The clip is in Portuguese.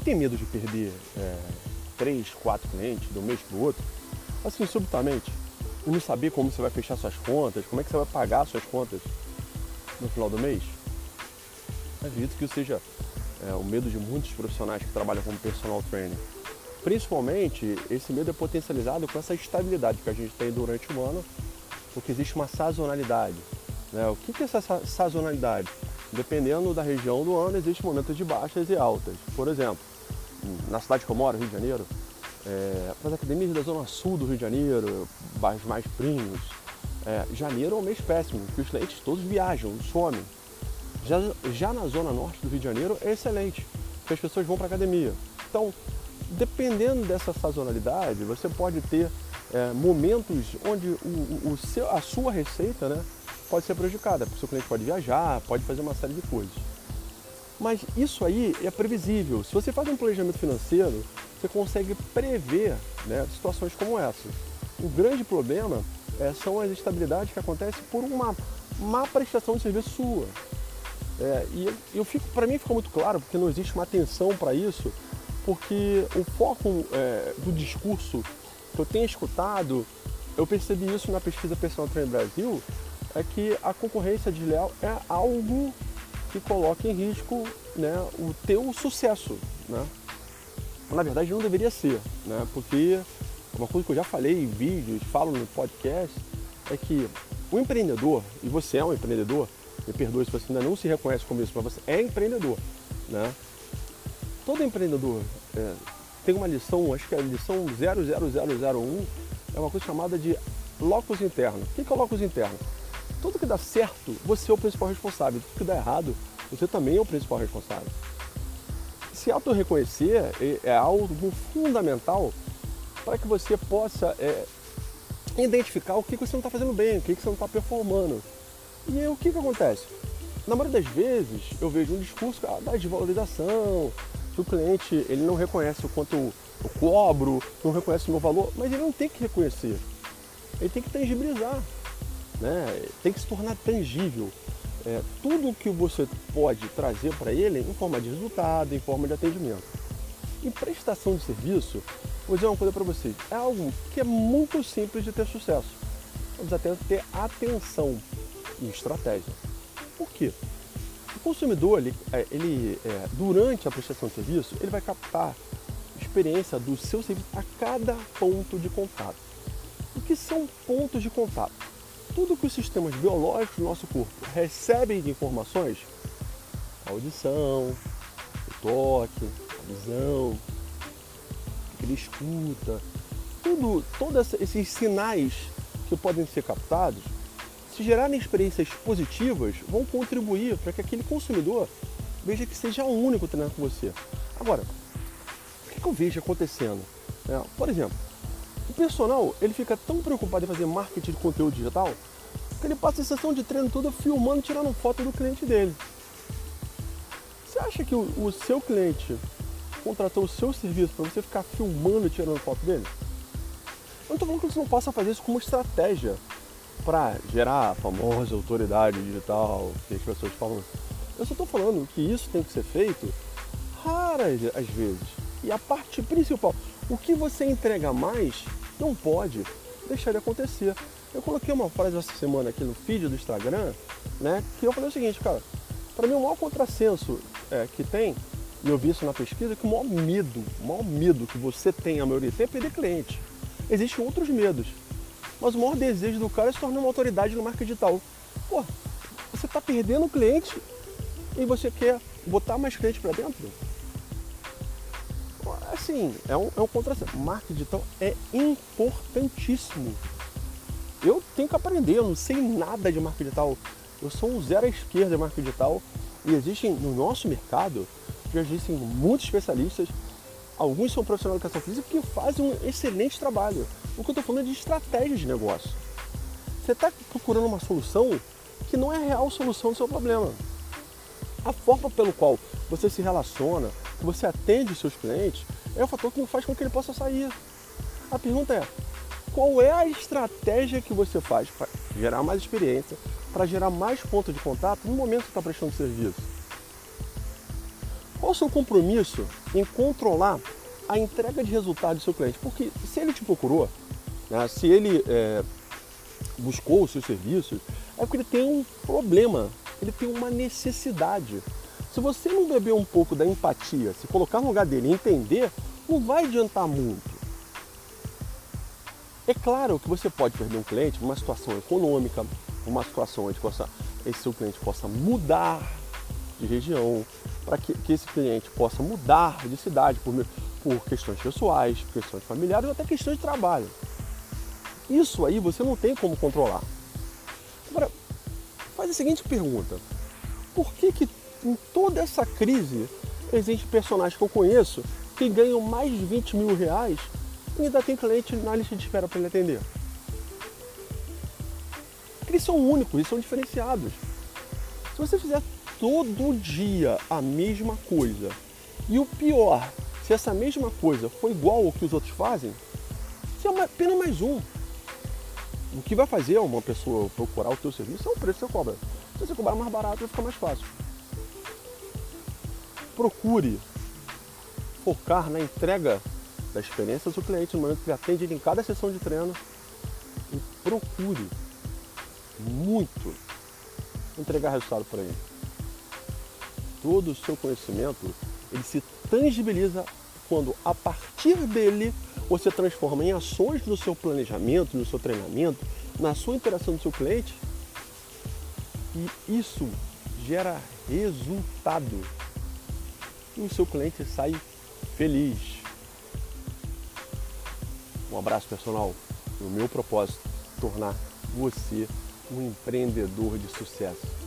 Você tem medo de perder é, três, quatro clientes do mês para o outro? Assim, subitamente, e não saber como você vai fechar suas contas, como é que você vai pagar suas contas no final do mês? Acredito que isso seja é, o medo de muitos profissionais que trabalham como personal trainer. Principalmente, esse medo é potencializado com essa estabilidade que a gente tem durante o ano, porque existe uma sazonalidade. Né? O que é essa sazonalidade? Dependendo da região do ano, existem momentos de baixas e altas. Por exemplo, na cidade que eu moro, Rio de Janeiro, é, para as academias da zona sul do Rio de Janeiro, bairros mais primos, é, janeiro é um mês péssimo, porque os clientes todos viajam, somem. Já, já na zona norte do Rio de Janeiro é excelente, porque as pessoas vão para a academia. Então, dependendo dessa sazonalidade, você pode ter é, momentos onde o, o seu, a sua receita né, pode ser prejudicada, porque o seu cliente pode viajar, pode fazer uma série de coisas. Mas isso aí é previsível. Se você faz um planejamento financeiro, você consegue prever né, situações como essa. O grande problema é, são as instabilidades que acontecem por uma má prestação de serviço sua. É, e eu fico, para mim fica muito claro, porque não existe uma atenção para isso, porque o foco é, do discurso que eu tenho escutado, eu percebi isso na pesquisa Personal Trainer Brasil, é que a concorrência desleal é algo que coloca em risco né, o teu sucesso. Né? Na verdade, não deveria ser, né? porque uma coisa que eu já falei em vídeos, falo no podcast, é que o empreendedor, e você é um empreendedor, me perdoe se você ainda não se reconhece como isso, mas você é empreendedor. Né? Todo empreendedor é, tem uma lição, acho que é a lição 00001, é uma coisa chamada de locus interno. O que é o locus interno? Tudo que dá certo, você é o principal responsável. Tudo que dá errado, você também é o principal responsável. Se auto-reconhecer é, é algo fundamental para que você possa é, identificar o que você não está fazendo bem, o que você não está performando. E aí, o que, que acontece? Na maioria das vezes eu vejo um discurso ah, da desvalorização, que o cliente ele não reconhece o quanto eu, eu cobro, não reconhece o meu valor, mas ele não tem que reconhecer. Ele tem que tangibilizar né? tem que se tornar tangível. É, tudo que você pode trazer para ele em forma de resultado, em forma de atendimento. E prestação de serviço, vou dizer uma coisa para vocês, é algo que é muito simples de ter sucesso. Vamos até ter atenção e estratégia. Por quê? O consumidor, ele, é, ele é, durante a prestação de serviço, ele vai captar experiência do seu serviço a cada ponto de contato. O que são pontos de contato? Tudo que os sistemas biológicos do nosso corpo recebem de informações, a audição, o toque, a visão, o que ele escuta, tudo, todos esses sinais que podem ser captados, se gerarem experiências positivas, vão contribuir para que aquele consumidor veja que seja o único treinando com você. Agora, o que eu vejo acontecendo? É, por exemplo, o personal, ele fica tão preocupado em fazer marketing de conteúdo digital que ele passa a sessão de treino toda filmando, tirando foto do cliente dele. Você acha que o, o seu cliente contratou o seu serviço para você ficar filmando e tirando foto dele? Eu não estou falando que você não possa fazer isso como estratégia para gerar a famosa autoridade digital que as pessoas falam. Eu só estou falando que isso tem que ser feito raras às vezes. E a parte principal, o que você entrega mais não pode deixar de acontecer. Eu coloquei uma frase essa semana aqui no feed do Instagram, né? Que eu falei o seguinte, cara, para mim o maior contrassenso é, que tem, e eu vi isso na pesquisa, é que o maior medo, o maior medo que você tem, a maioria tem, é perder cliente. Existem outros medos. Mas o maior desejo do cara é se tornar uma autoridade no marketing digital. Pô, você está perdendo cliente e você quer botar mais cliente para dentro? Assim, é um, é um contrassenso. Marketing digital é importantíssimo. Eu tenho que aprender, eu não sei nada de marketing digital. Eu sou um zero à esquerda de marketing digital e existem no nosso mercado, já existem muitos especialistas, alguns são profissionais de educação física que fazem um excelente trabalho. O que eu estou falando é de estratégia de negócio. Você está procurando uma solução que não é a real solução do seu problema. A forma pelo qual você se relaciona, que você atende os seus clientes, é o fator que faz com que ele possa sair. A pergunta é: qual é a estratégia que você faz para gerar mais experiência, para gerar mais pontos de contato no momento que está prestando serviço? Qual o seu compromisso em controlar a entrega de resultado do seu cliente? Porque se ele te procurou, né, se ele é, buscou os seus serviços, é porque ele tem um problema, ele tem uma necessidade. Se você não beber um pouco da empatia, se colocar no lugar dele e entender, não vai adiantar muito. É claro que você pode perder um cliente numa situação econômica, uma situação onde possa, esse seu cliente possa mudar de região, para que, que, esse cliente possa mudar de cidade por, por questões pessoais, questões familiares ou até questões de trabalho. Isso aí você não tem como controlar. Agora, faz a seguinte pergunta: por que, que em toda essa crise existem personagens que eu conheço que ganham mais de 20 mil reais e ainda tem cliente na lista de espera para ele atender? Eles são únicos, eles são diferenciados. Se você fizer todo dia a mesma coisa e o pior, se essa mesma coisa for igual ao que os outros fazem, você é apenas mais um. O que vai fazer uma pessoa procurar o teu serviço é o preço que você cobra. Se você cobrar mais barato, vai ficar mais fácil. Procure focar na entrega da experiência do cliente no momento que ele atende em cada sessão de treino e procure muito entregar resultado para ele. Todo o seu conhecimento ele se tangibiliza quando a partir dele você transforma em ações no seu planejamento, no seu treinamento, na sua interação com o seu cliente e isso gera resultado e o seu cliente sai feliz. Um abraço personal. O meu propósito tornar você um empreendedor de sucesso.